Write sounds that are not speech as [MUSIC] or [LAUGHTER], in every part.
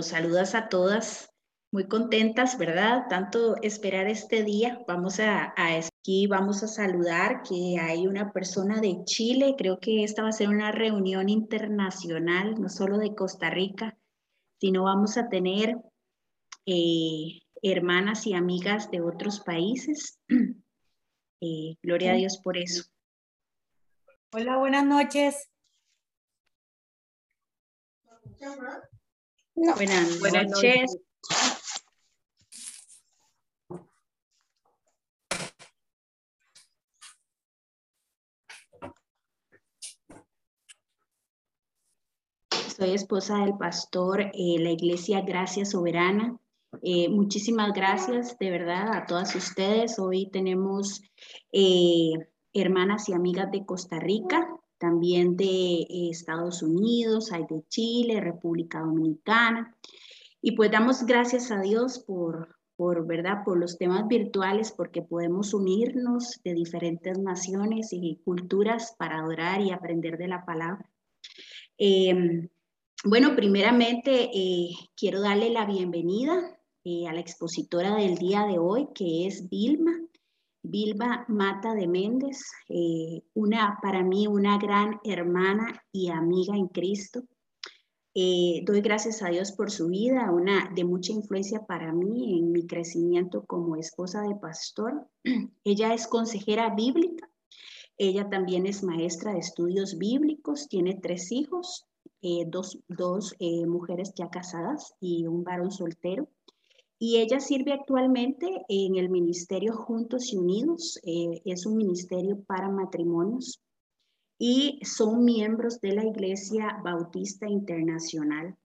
Saludas a todas, muy contentas, ¿verdad? Tanto esperar este día. Vamos a, aquí, vamos a saludar que hay una persona de Chile, creo que esta va a ser una reunión internacional, no solo de Costa Rica, sino vamos a tener eh, hermanas y amigas de otros países. [CLEARS THROAT] Eh, gloria a Dios por eso. Hola, buenas noches. Buenas, noches. Soy esposa del pastor, eh, la iglesia Gracia Soberana. Eh, muchísimas gracias de verdad a todas ustedes. Hoy tenemos eh, hermanas y amigas de Costa Rica, también de eh, Estados Unidos, hay de Chile, República Dominicana. Y pues damos gracias a Dios por, por, ¿verdad? por los temas virtuales, porque podemos unirnos de diferentes naciones y culturas para adorar y aprender de la palabra. Em, bueno, primeramente eh, quiero darle la bienvenida eh, a la expositora del día de hoy, que es Vilma. Vilma Mata de Méndez, eh, una, para mí una gran hermana y amiga en Cristo. Eh, doy gracias a Dios por su vida, una de mucha influencia para mí en mi crecimiento como esposa de pastor. [CLEARS THROAT] Ella es consejera bíblica, ella también es maestra de estudios bíblicos, tiene tres hijos, eh, dos, dos mujeres ya casadas y un varón soltero y ella sirve actualmente en el Ministerio Juntos y Unidos, eh, es un ministerio para matrimonios y son miembros de la Iglesia Bautista Internacional.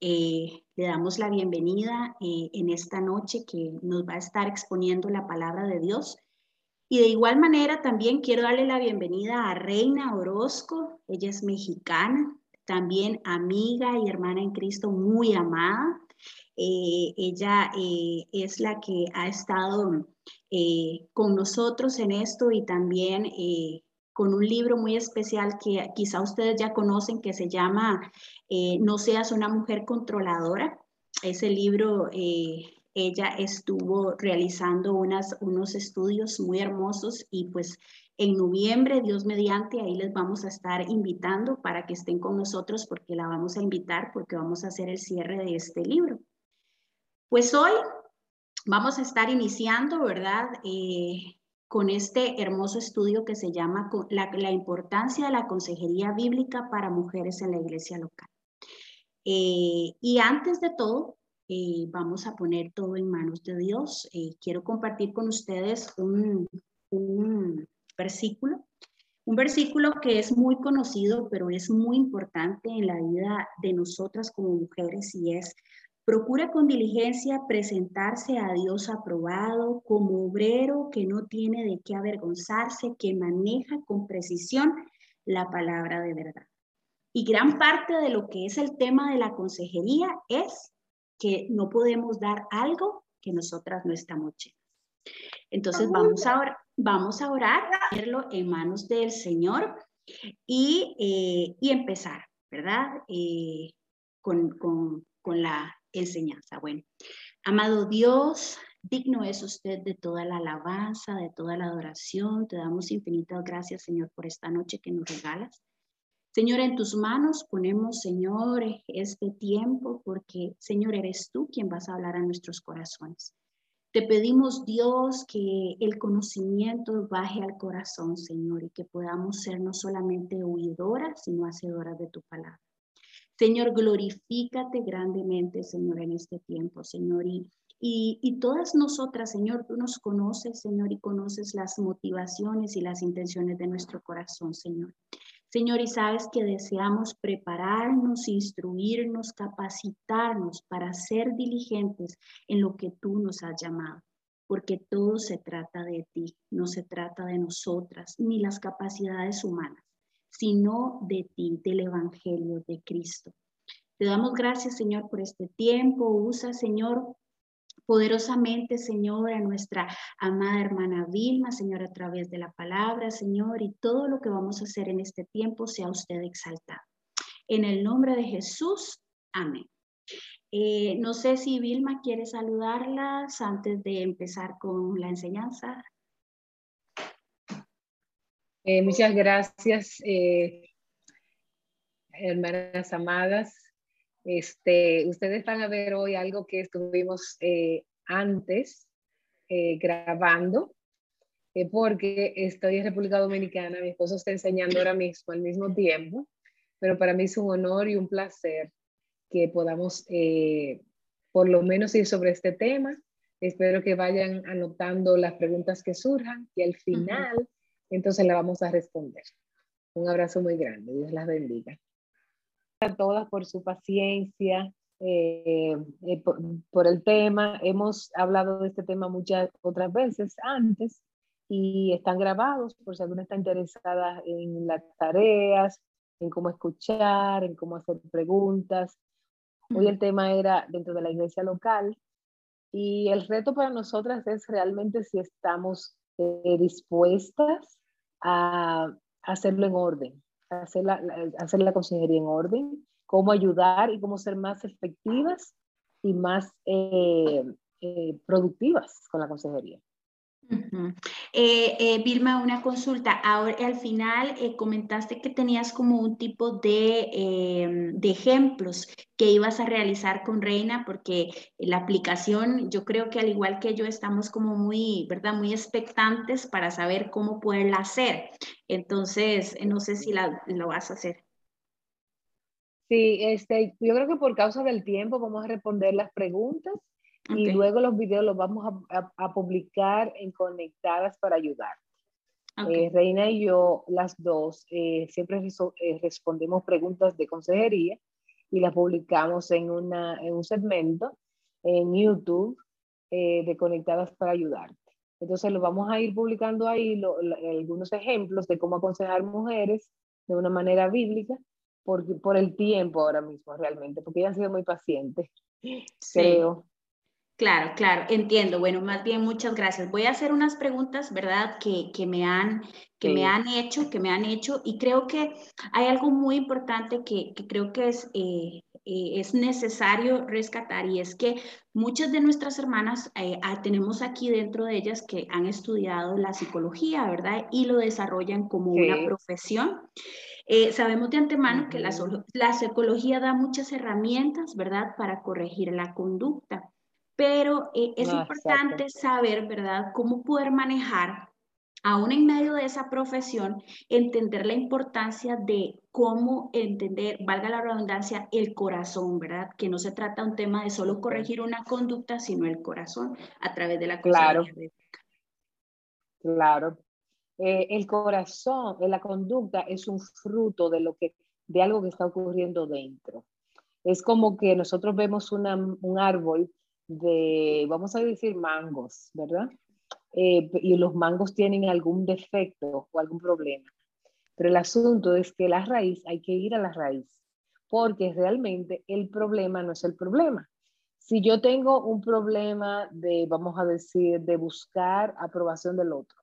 Eh, le damos la bienvenida eh, en esta noche que nos va a estar exponiendo la palabra de Dios. Y de igual manera también quiero darle la bienvenida a Reina Orozco, ella es mexicana, también amiga y hermana en Cristo muy amada. Eh, ella eh, es la que ha estado eh, con nosotros en esto y también con un libro muy especial que quizá ustedes ya conocen que se llama No seas una mujer controladora. Ese libro ella estuvo realizando unas, unos estudios muy hermosos y pues en noviembre, Dios mediante, ahí les vamos a estar invitando para que estén con nosotros porque la vamos a invitar porque vamos a hacer el cierre de este libro. Pues hoy vamos a estar iniciando, ¿verdad? Eh, con este hermoso estudio que se llama la, importancia de la consejería bíblica para mujeres en la iglesia local. Eh, y antes de todo, eh, vamos a poner todo en manos de Dios. quiero compartir con ustedes un, un versículo, un versículo que es muy conocido, pero es muy importante en la vida de nosotras como mujeres y es Procura con diligencia presentarse a Dios aprobado como obrero que no tiene de qué avergonzarse, que maneja con precisión la palabra de verdad. Y gran parte de lo que es el tema de la consejería es que no podemos dar algo que nosotras no estamos llenas. Entonces vamos a orar, vamos a orar, hacerlo en manos del Señor y, eh, y empezar, ¿verdad? Eh, con, con, con la enseñanza. Bueno, amado Dios, digno es usted de toda la alabanza, de toda la adoración. Te damos infinitas gracias, Señor, por esta noche que nos regalas. Señor, en tus manos ponemos, Señor, este tiempo, porque, Señor, eres tú quien vas a hablar a nuestros corazones. Te pedimos, Dios, que el conocimiento baje al corazón, Señor, y que podamos ser no solamente oidoras, sino hacedoras de tu palabra. Señor, glorifícate grandemente, Señor, en este tiempo, Señor. Y, y, todas nosotras, Señor, tú nos conoces, Señor, y conoces las motivaciones y las intenciones de nuestro corazón, Señor. Señor, y sabes que deseamos prepararnos, instruirnos, capacitarnos para ser diligentes en lo que tú nos has llamado, porque todo se trata de ti, no se trata de nosotras, ni las capacidades humanas sino de ti, del Evangelio de Cristo. Te damos gracias, Señor, por este tiempo. Usa, Señor, poderosamente, Señor, a nuestra amada hermana Vilma, Señor, a través de la palabra, Señor, y todo lo que vamos a hacer en este tiempo sea usted exaltado. En el nombre de Jesús, amén. Eh, no sé si Vilma quiere saludarlas antes de empezar con la enseñanza. Eh, muchas gracias, eh, hermanas amadas. Este, ustedes van a ver hoy algo que estuvimos antes grabando, porque estoy en República Dominicana, mi esposo está enseñando ahora mismo al mismo tiempo, pero para mí es un honor y un placer que podamos eh, por lo menos ir sobre este tema. Espero que vayan anotando las preguntas que surjan y al final entonces la vamos a responder. Un abrazo muy grande, Dios las bendiga. A todas por su paciencia, eh, eh, por, por, el tema. Hemos hablado de este tema muchas otras veces antes y están grabados por si alguna está interesada en las tareas, en cómo escuchar, en cómo hacer preguntas. Hoy el tema era dentro de la iglesia local y el reto para nosotras es realmente si estamos eh, dispuestas a hacerlo en orden, hacer la, hacer la consejería en orden, cómo ayudar y cómo ser más efectivas y más eh, eh, productivas con la consejería. Eh, Vilma, una consulta. Ahora, al final eh, comentaste que tenías como un tipo de, de, ejemplos que ibas a realizar con Reina, porque la aplicación, yo creo que al igual que yo, estamos como muy, ¿verdad? Muy expectantes para saber cómo poderla hacer. Entonces, no sé si la, lo vas a hacer. Sí, este, yo creo que por causa del tiempo vamos a responder las preguntas y luego los videos los vamos a, a, publicar en Conectadas para ayudar. Eh, Reina y yo, las dos, eh, siempre eh, respondemos preguntas de consejería y las publicamos en, una, en un segmento en YouTube de Conectadas para ayudarte. Entonces lo vamos a ir publicando ahí algunos ejemplos de cómo aconsejar mujeres de una manera bíblica por, por el tiempo ahora mismo realmente, porque ya han sido muy pacientes, sí. creo. Claro, claro, entiendo. Bueno, más bien muchas gracias. Voy a hacer unas preguntas, ¿verdad? Que, que me, han, que me han hecho, que me han hecho, y creo que hay algo muy importante que, que creo que es, eh, eh, es necesario rescatar, y es que muchas de nuestras hermanas, eh, ah, tenemos aquí dentro de ellas que han estudiado la psicología, ¿verdad? Y lo desarrollan como una profesión. sabemos de antemano que la, la psicología da muchas herramientas, ¿verdad?, para corregir la conducta pero eh, es importante saber, ¿verdad?, cómo poder manejar, aún en medio de esa profesión, entender la importancia de cómo entender, valga la redundancia, el corazón, ¿verdad? Que no se trata un tema de solo corregir una conducta, sino el corazón a través de la Claro. Claro. Eh, el corazón, la conducta es un fruto de lo que, de algo que está ocurriendo dentro. Es como que nosotros vemos un árbol de, vamos a decir, mangos, ¿verdad? Eh, y los mangos tienen algún defecto o algún problema. Pero el asunto es que la raíz, hay que ir a la raíz, porque realmente el problema no es el problema. Si yo tengo un problema de, vamos a decir, de buscar aprobación del otro,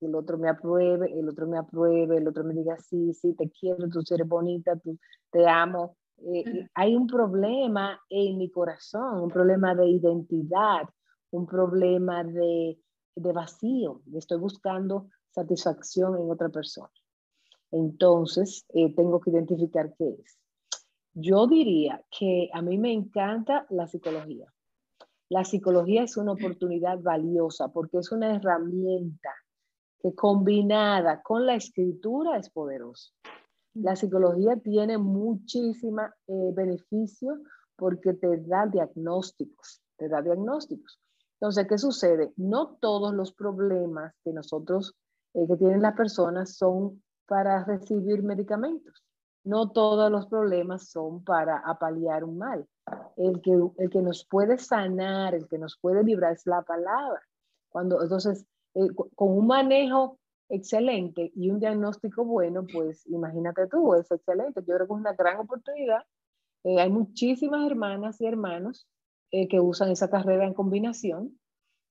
el otro me apruebe, el otro me apruebe, el otro me diga, sí, sí, te quiero, tú eres bonita, tú, te amo, eh, hay un problema en mi corazón, un problema de identidad, un problema de, de vacío. Estoy buscando satisfacción en otra persona. Entonces, eh, tengo que identificar qué es. Yo diría que a mí me encanta la psicología. La psicología es una oportunidad valiosa porque es una herramienta que combinada con la escritura es poderosa. La psicología tiene muchísima eh, beneficio porque te da diagnósticos, te da diagnósticos. Entonces, ¿qué sucede? No todos los problemas que nosotros, eh, que tienen las personas son para recibir medicamentos. No todos los problemas son para apalear un mal. El que, el que nos puede sanar, el que nos puede librar es la palabra. Cuando, entonces, eh, con un manejo excelente y un diagnóstico bueno, pues imagínate tú, es excelente. Yo creo que es una gran oportunidad. Eh, hay muchísimas hermanas y hermanos eh, que usan esa carrera en combinación.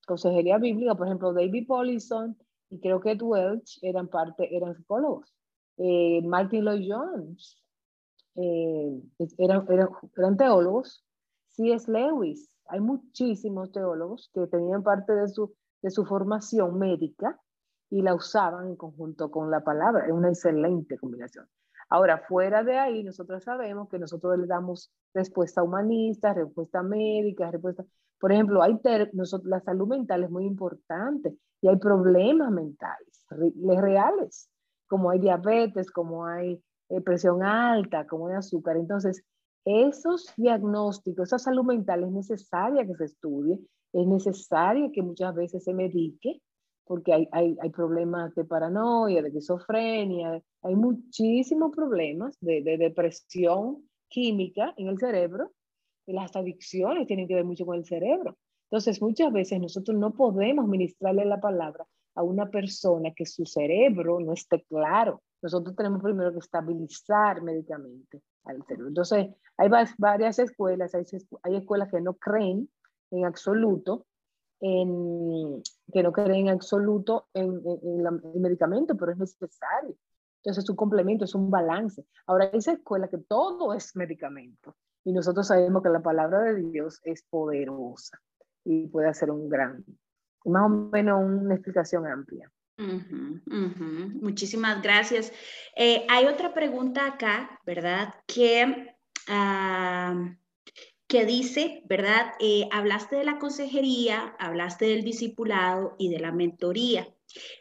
Consejería bíblica, por ejemplo, David Paulison y creo que Ed Welch eran parte, eran psicólogos. Eh, Martin Lloyd Jones eran, eran, eran, teólogos C.S. Lewis. Hay muchísimos teólogos que tenían parte de su, de su formación médica y la usaban en conjunto con la palabra. Es una excelente combinación. Ahora, fuera de ahí, nosotros sabemos que nosotros le damos respuesta humanista, respuesta médica, respuesta... Por ejemplo, hay nosotros, la salud mental es muy importante y hay problemas mentales reales, como hay diabetes, como hay eh, presión alta, como hay azúcar. Entonces, esos diagnósticos, esa salud mental es necesaria que se estudie, es necesaria que muchas veces se medique porque hay, hay, hay, problemas de paranoia, de esquizofrenia, hay muchísimos problemas de, de, depresión química en el cerebro, y las adicciones tienen que ver mucho con el cerebro. Entonces, muchas veces nosotros no podemos ministrarle la palabra a una persona que su cerebro no esté claro. Nosotros tenemos primero que estabilizar médicamente al cerebro. Entonces, hay varias escuelas, hay, hay escuelas que no creen en absoluto que no creen en absoluto en, el medicamento, pero es necesario. Entonces es un complemento, es un balance. Ahora, esa escuela que todo es medicamento y nosotros sabemos que la palabra de Dios es poderosa y puede hacer un gran, más o menos una explicación amplia. Muchísimas gracias. Eh, hay otra pregunta acá, ¿verdad? Que uh, que dice, ¿verdad? Eh, hablaste de la consejería, hablaste del discipulado y de la mentoría.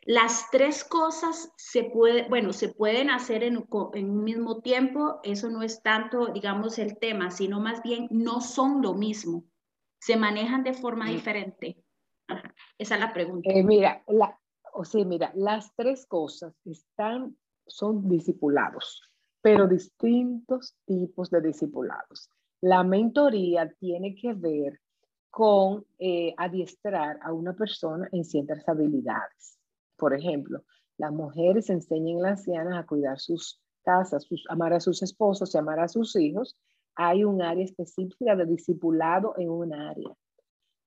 Las tres cosas se puede, bueno, se pueden hacer en, un mismo tiempo. Eso no es tanto, digamos, el tema, sino más bien no son lo mismo. Se manejan de forma mm. diferente. Esa es la pregunta. Eh, mira, la, o sea, mira, las tres cosas están, son discipulados, pero distintos tipos de discipulados. La mentoría tiene que ver con eh, adiestrar a una persona en ciertas habilidades. Por ejemplo, las mujeres enseñan a las ancianas a cuidar sus casas, sus, amar a sus esposos y amar a sus hijos. Hay un área específica de discipulado en un área.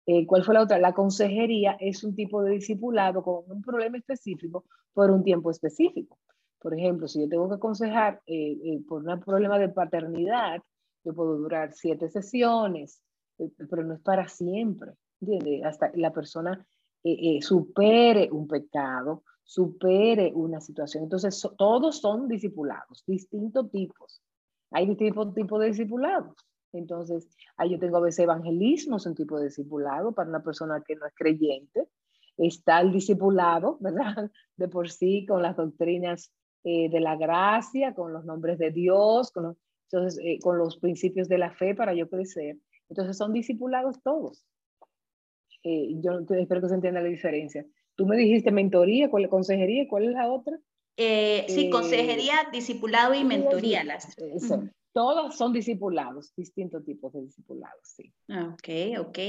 Eh, ¿Cuál fue la otra? La consejería es un tipo de discipulado con un problema específico por un tiempo específico. Por ejemplo, si yo tengo que aconsejar eh, por un problema de paternidad, yo puedo durar siete sesiones, eh, pero no es para siempre, ¿entiendes? Hasta la persona eh, eh, supere un pecado, supere una situación. Entonces, todos son discipulados, distintos tipos. Hay distintos tipos de discipulados. Entonces, ahí yo tengo a veces evangelismos, un tipo de discipulado para una persona que no es creyente. Está el discipulado, ¿verdad? De por sí, con las doctrinas de la gracia, con los nombres de Dios, con los, entonces, eh, con los principios de la fe para yo crecer. Entonces, son discipulados todos. Eh, yo espero que se entienda la diferencia. Tú me dijiste mentoría, ¿cuál consejería? ¿Cuál es la otra? Eh, sí, consejería, discipulado y mentoría. Las... Todos son discipulados, distintos tipos de discipulados, sí. Ok, ok.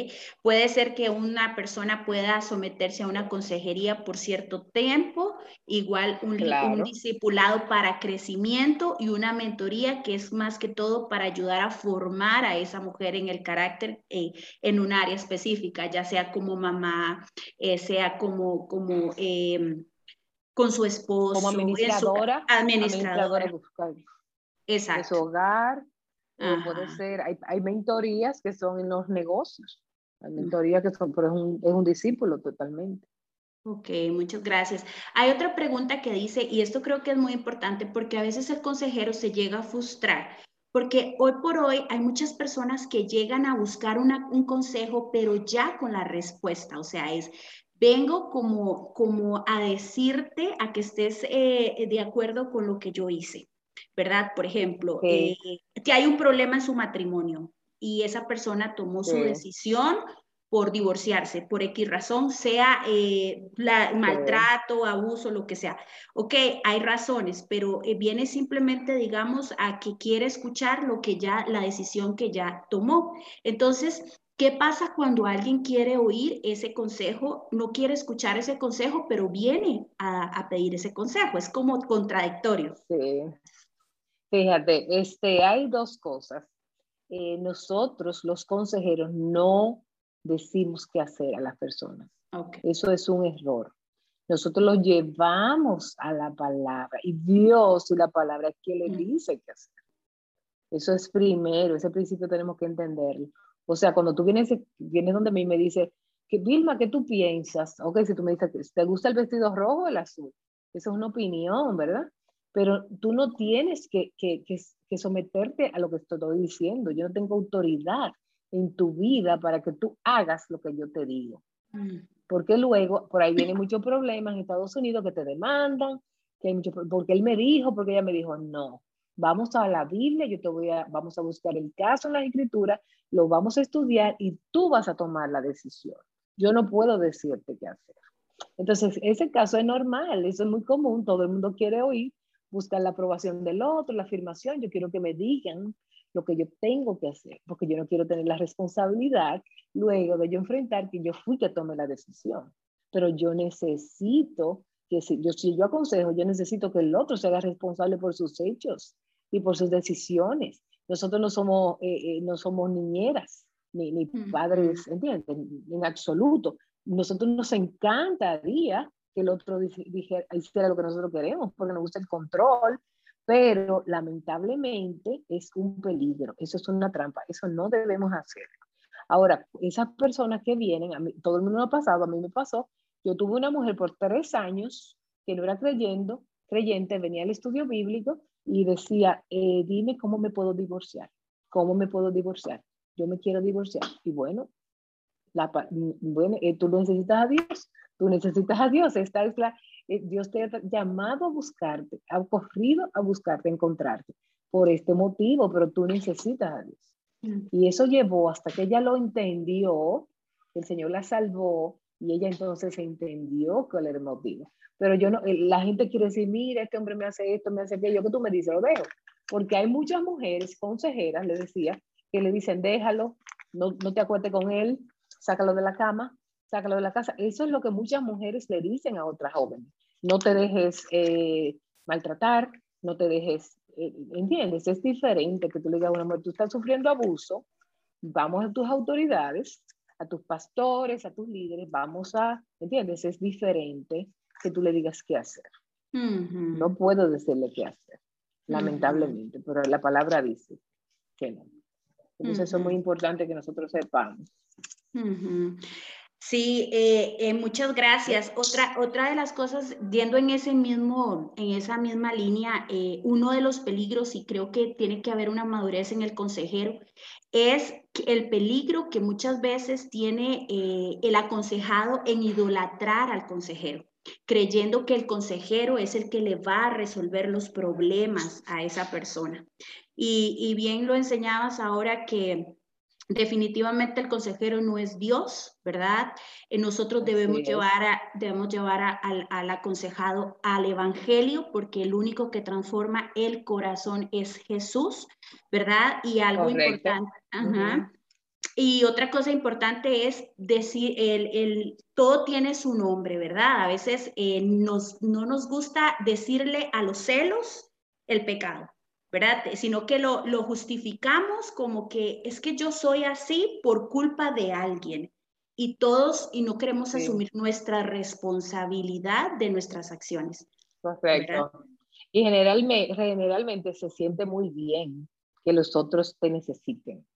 Puede ser que una persona pueda someterse a una consejería por cierto tiempo, igual un, un, discipulado para crecimiento y una mentoría que es más que todo para ayudar a formar a esa mujer en el carácter eh, en un área específica, ya sea como mamá, eh, sea como, como em, con su esposo. Como administradora. administradora. administradora Exacto. su hogar. puede ser, hay, hay, mentorías que son en los negocios. Hay mentorías que son, pero es un, es un discípulo totalmente. Ok, muchas gracias. Hay otra pregunta que dice, y esto creo que es muy importante porque a veces el consejero se llega a frustrar, porque hoy por hoy hay muchas personas que llegan a buscar una, un consejo, pero ya con la respuesta, o sea, es, vengo como, como a decirte a que estés eh, de acuerdo con lo que yo hice. ¿Verdad? Por ejemplo, eh, que hay un problema en su matrimonio y esa persona tomó su decisión por divorciarse, por X razón, sea eh, maltrato, abuso, lo que sea. Ok, hay razones, pero eh, viene simplemente, digamos, a que quiere escuchar lo que ya, la decisión que ya tomó. Entonces, ¿qué pasa cuando alguien quiere oír ese consejo, no quiere escuchar ese consejo, pero viene a, a pedir ese consejo? Es como contradictorio. Sí, Fíjate, este, hay dos cosas. Eh, nosotros, los consejeros, no decimos qué hacer a las personas. Eso es un error. Nosotros los llevamos a la palabra y Dios y la palabra es quien le dice qué hacer. Eso es primero, ese principio tenemos que entenderlo. O sea, cuando tú vienes, vienes donde mí me dice, que Vilma, ¿qué tú piensas? Ok, si tú me dices, ¿te gusta el vestido rojo o el azul? Eso es una opinión, ¿verdad? Pero tú no tienes que, que, que, someterte a lo que estoy diciendo. Yo no tengo autoridad en tu vida para que tú hagas lo que yo te digo. Mm. Porque luego, por ahí vienen muchos problemas en Estados Unidos que te demandan, que hay mucho, porque él me dijo, porque ella me dijo, no, vamos a la Biblia, yo te voy a, vamos a buscar el caso en la escritura, lo vamos a estudiar y tú vas a tomar la decisión. Yo no puedo decirte qué hacer. Entonces, ese caso es normal, eso es muy común, todo el mundo quiere oír, buscar la aprobación del otro, la afirmación, yo quiero que me digan lo que yo tengo que hacer, porque yo no quiero tener la responsabilidad luego de yo enfrentar que yo fui que tomé la decisión. Pero yo necesito que si yo, si yo aconsejo, yo necesito que el otro se haga responsable por sus hechos y por sus decisiones. Nosotros no somos, eh, eh, no somos niñeras ni, ni padres, ¿entiendes? En absoluto nosotros nos encantaría que el otro dijera, hiciera lo que nosotros queremos, porque nos gusta el control, pero lamentablemente es un peligro, eso es una trampa, eso no debemos hacer. Ahora, esas personas que vienen, a mí, todo el mundo lo ha pasado, a mí me pasó, yo tuve una mujer por tres años que no era creyendo, creyente, venía al estudio bíblico y decía, eh, dime cómo me puedo divorciar, cómo me puedo divorciar, yo me quiero divorciar. Y bueno, bueno, eh, tú necesitas a Dios, tú necesitas a Dios. Esta es la, eh, Dios te ha llamado a buscarte, ha corrido a buscarte, a encontrarte por este motivo, pero tú necesitas a Dios. Mm. Y eso llevó hasta que ella lo entendió, el Señor la salvó y ella entonces entendió cuál era el motivo. Pero yo no, la gente quiere decir, mira, este hombre me hace esto, me hace aquello, que tú me dices, lo dejo. Porque hay muchas mujeres consejeras, le decía, que le dicen, déjalo, no, no te acuerdes con él, sácalo de la cama, sácalo de la casa. Eso es lo que muchas mujeres le dicen a otras jóvenes. No te dejes eh, maltratar, no te dejes, eh, ¿entiendes? Es diferente que tú le digas a una mujer, tú estás sufriendo abuso, vamos a tus autoridades, a tus pastores, a tus líderes, vamos a, ¿entiendes? Es diferente que tú le digas qué hacer. No puedo decirle qué hacer, lamentablemente, pero la palabra dice que no. Entonces eso es muy importante que nosotros sepamos. Sí, eh, eh, muchas gracias. Otra, otra de las cosas, yendo en, ese mismo, en esa misma línea, eh, uno de los peligros, y creo que tiene que haber una madurez en el consejero, es el peligro que muchas veces tiene el aconsejado en idolatrar al consejero, creyendo que el consejero es el que le va a resolver los problemas a esa persona. Y, y bien lo enseñabas ahora que Definitivamente el consejero no es Dios, ¿verdad? Eh, nosotros debemos llevar, a, debemos llevar al aconsejado al Evangelio porque el único que transforma el corazón es Jesús, ¿verdad? Y algo importante. Y otra cosa importante es decir, el, el, todo tiene su nombre, ¿verdad? A veces eh, nos, no nos gusta decirle a los celos el pecado. ¿Verdad? Sino que lo, justificamos como que es que yo soy así por culpa de alguien y todos y no queremos asumir nuestra responsabilidad de nuestras acciones. Correcto. Y generalmente, generalmente se siente muy bien que los otros te necesiten.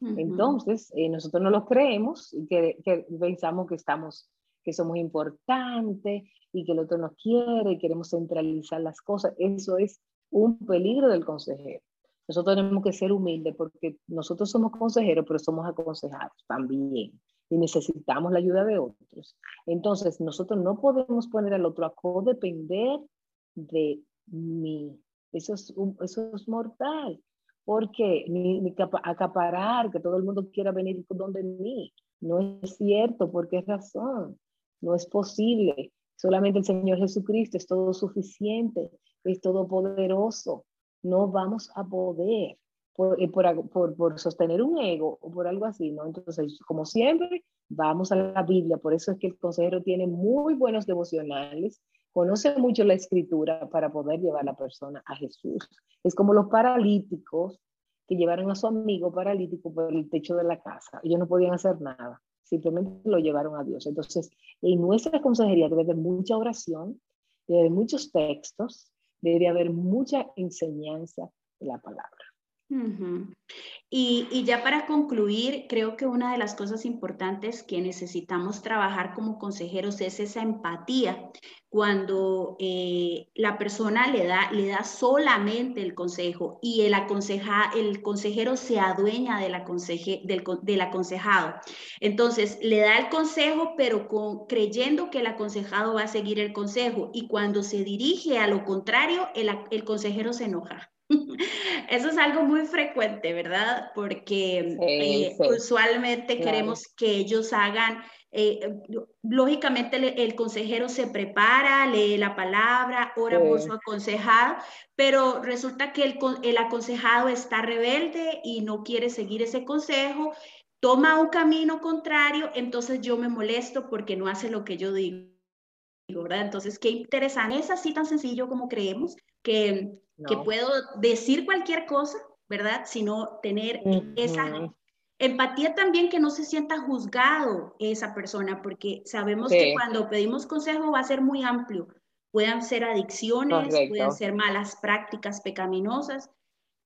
Entonces, eh, nosotros no lo creemos y que, que, pensamos que estamos, que somos importantes y que el otro nos quiere y queremos centralizar las cosas. Eso es un peligro del consejero. Nosotros tenemos que ser humildes porque nosotros somos consejeros, pero somos aconsejados también y necesitamos la ayuda de otros. Entonces, nosotros no podemos poner al otro a codepender de mí. Eso es, eso es mortal. Porque ni, ni acaparar, que todo el mundo quiera venir donde mí. No es cierto. ¿Por qué razón? No es posible. Solamente el Señor Jesucristo es todo suficiente es todopoderoso. No vamos a poder eh, por, por, sostener un ego o por algo así, ¿no? Entonces, como siempre, vamos a la Biblia. Por eso es que el consejero tiene muy buenos devocionales, conoce mucho la escritura para poder llevar a la persona a Jesús. Es como los paralíticos que llevaron a su amigo paralítico por el techo de la casa. Ellos no podían hacer nada, simplemente lo llevaron a Dios. Entonces, en nuestra consejería debe haber mucha oración, debe haber muchos textos, debe haber mucha enseñanza de la palabra. Y, ya para concluir, creo que una de las cosas importantes que necesitamos trabajar como consejeros es esa empatía. Cuando eh, la persona le da, le da solamente el consejo y el, aconseja, el consejero se adueña del, del, aconsejado. Entonces, le da el consejo, pero creyendo que el aconsejado va a seguir el consejo. Y cuando se dirige a lo contrario, el, el consejero se enoja. Eso es algo muy frecuente, ¿verdad? Porque eh, usualmente queremos que ellos hagan, eh, lógicamente el, consejero se prepara, lee la palabra, ora por su aconsejado, pero resulta que el, el aconsejado está rebelde y no quiere seguir ese consejo, toma un camino contrario, entonces yo me molesto porque no hace lo que yo digo. ¿verdad? Entonces, qué interesante. Es así tan sencillo como creemos que que puedo decir cualquier cosa, ¿verdad? Sino tener esa empatía también que no se sienta juzgado esa persona, porque sabemos que cuando pedimos consejo va a ser muy amplio. Pueden ser adicciones, pueden ser malas prácticas pecaminosas.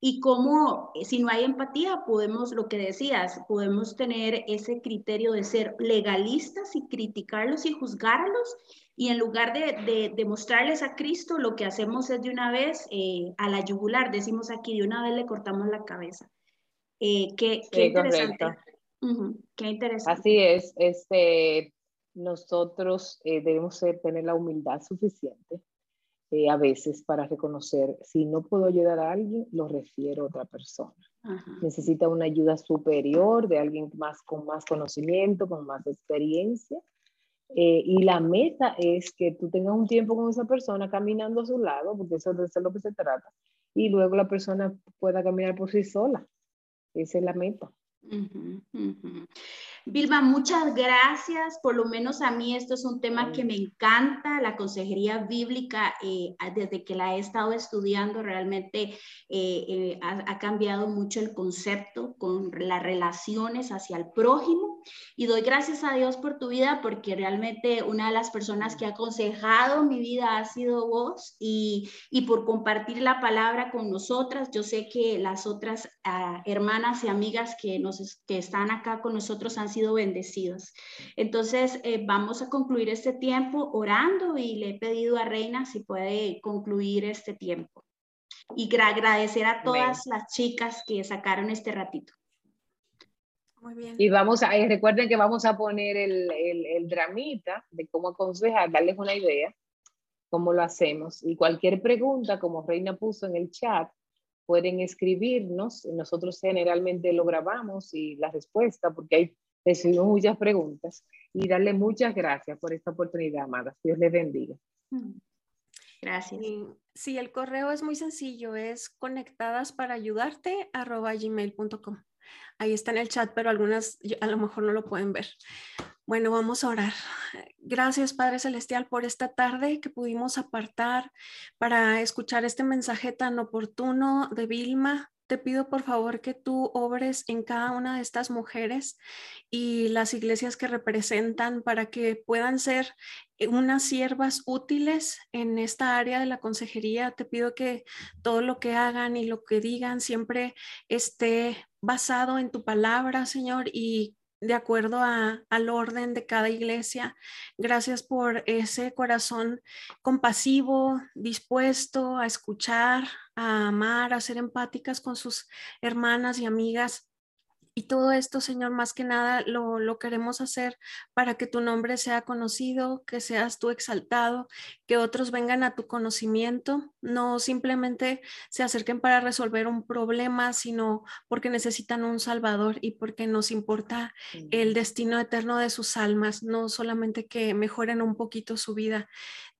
Y como eh, si no hay empatía, podemos, lo que decías, podemos tener ese criterio de ser legalistas y criticarlos y juzgarlos y en lugar de, de, mostrarles a Cristo, lo que hacemos es de una vez eh, a la yugular, decimos aquí, de una vez le cortamos la cabeza. Eh, qué, qué interesante. qué interesante. Así es, este, nosotros eh, debemos tener la humildad suficiente a veces para reconocer, si no puedo ayudar a alguien, lo refiero a otra persona. Necesita una ayuda superior de alguien más con más conocimiento, con más experiencia eh, y la meta es que tú tengas un tiempo con esa persona caminando a su lado, porque eso, es lo que se trata, y luego la persona pueda caminar por sí sola. Esa es la meta. Vilma, muchas gracias. Por lo menos a mí esto es un tema que me encanta, la consejería bíblica, eh, desde que la he estado estudiando, realmente eh, ha, cambiado mucho el concepto con las relaciones hacia el prójimo y doy gracias a Dios por tu vida porque realmente una de las personas que ha aconsejado mi vida ha sido vos y, y por compartir la palabra con nosotras. Yo sé que las otras ah, hermanas y amigas que, nos, que están acá con nosotros han sido bendecidos. Entonces, eh, vamos a concluir este tiempo orando y le he pedido a Reina si puede concluir este tiempo. Y agradecer a todas las chicas que sacaron este ratito. Muy bien. Y vamos a, recuerden que vamos a poner el, el, dramita de cómo aconsejar, darles una idea, cómo lo hacemos. Y cualquier pregunta, como Reina puso en el chat, pueden escribirnos. Nosotros generalmente lo grabamos y la respuesta, porque hay recibimos muchas preguntas. Y darle muchas gracias por esta oportunidad, amadas. Dios les bendiga. Mm. Gracias. Sí, el correo es muy sencillo, es conectadas para ayudarte gmail.com. Ahí está en el chat, pero algunas a lo mejor no lo pueden ver. Bueno, vamos a orar. Gracias, Padre Celestial, por esta tarde que pudimos apartar para escuchar este mensaje tan oportuno de Vilma. Te pido por favor que tú obres en cada una de estas mujeres y las iglesias que representan para que puedan ser unas siervas útiles en esta área de la consejería. Te pido que todo lo que hagan y lo que digan siempre esté basado en tu palabra, Señor, y de acuerdo al orden de cada iglesia. Gracias por ese corazón compasivo, dispuesto a escuchar, a amar, a ser empáticas con sus hermanas y amigas. Y todo esto, Señor, más que nada lo, lo, queremos hacer para que tu nombre sea conocido, que seas tú exaltado, que otros vengan a tu conocimiento, no simplemente se acerquen para resolver un problema, sino porque necesitan un Salvador y porque nos importa el destino eterno de sus almas, no solamente que mejoren un poquito su vida.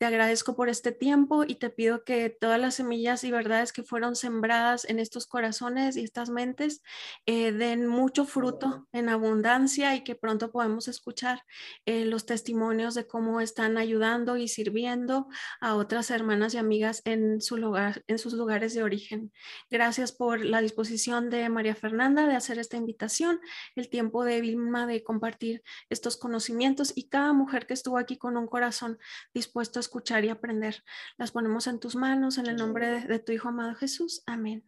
Te agradezco por este tiempo y te pido que todas las semillas y verdades que fueron sembradas en estos corazones y estas mentes eh, den mucho fruto en abundancia y que pronto podamos escuchar eh, los testimonios de cómo están ayudando y sirviendo a otras hermanas y amigas en, su lugar, en sus lugares de origen. Gracias por la disposición de María Fernanda de hacer esta invitación, el tiempo de Vilma de compartir estos conocimientos y cada mujer que estuvo aquí con un corazón dispuesto a escuchar y aprender. Las ponemos en tus manos en el nombre de, tu Hijo amado Jesús. Amén.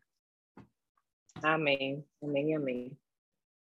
Amén, amén, amén.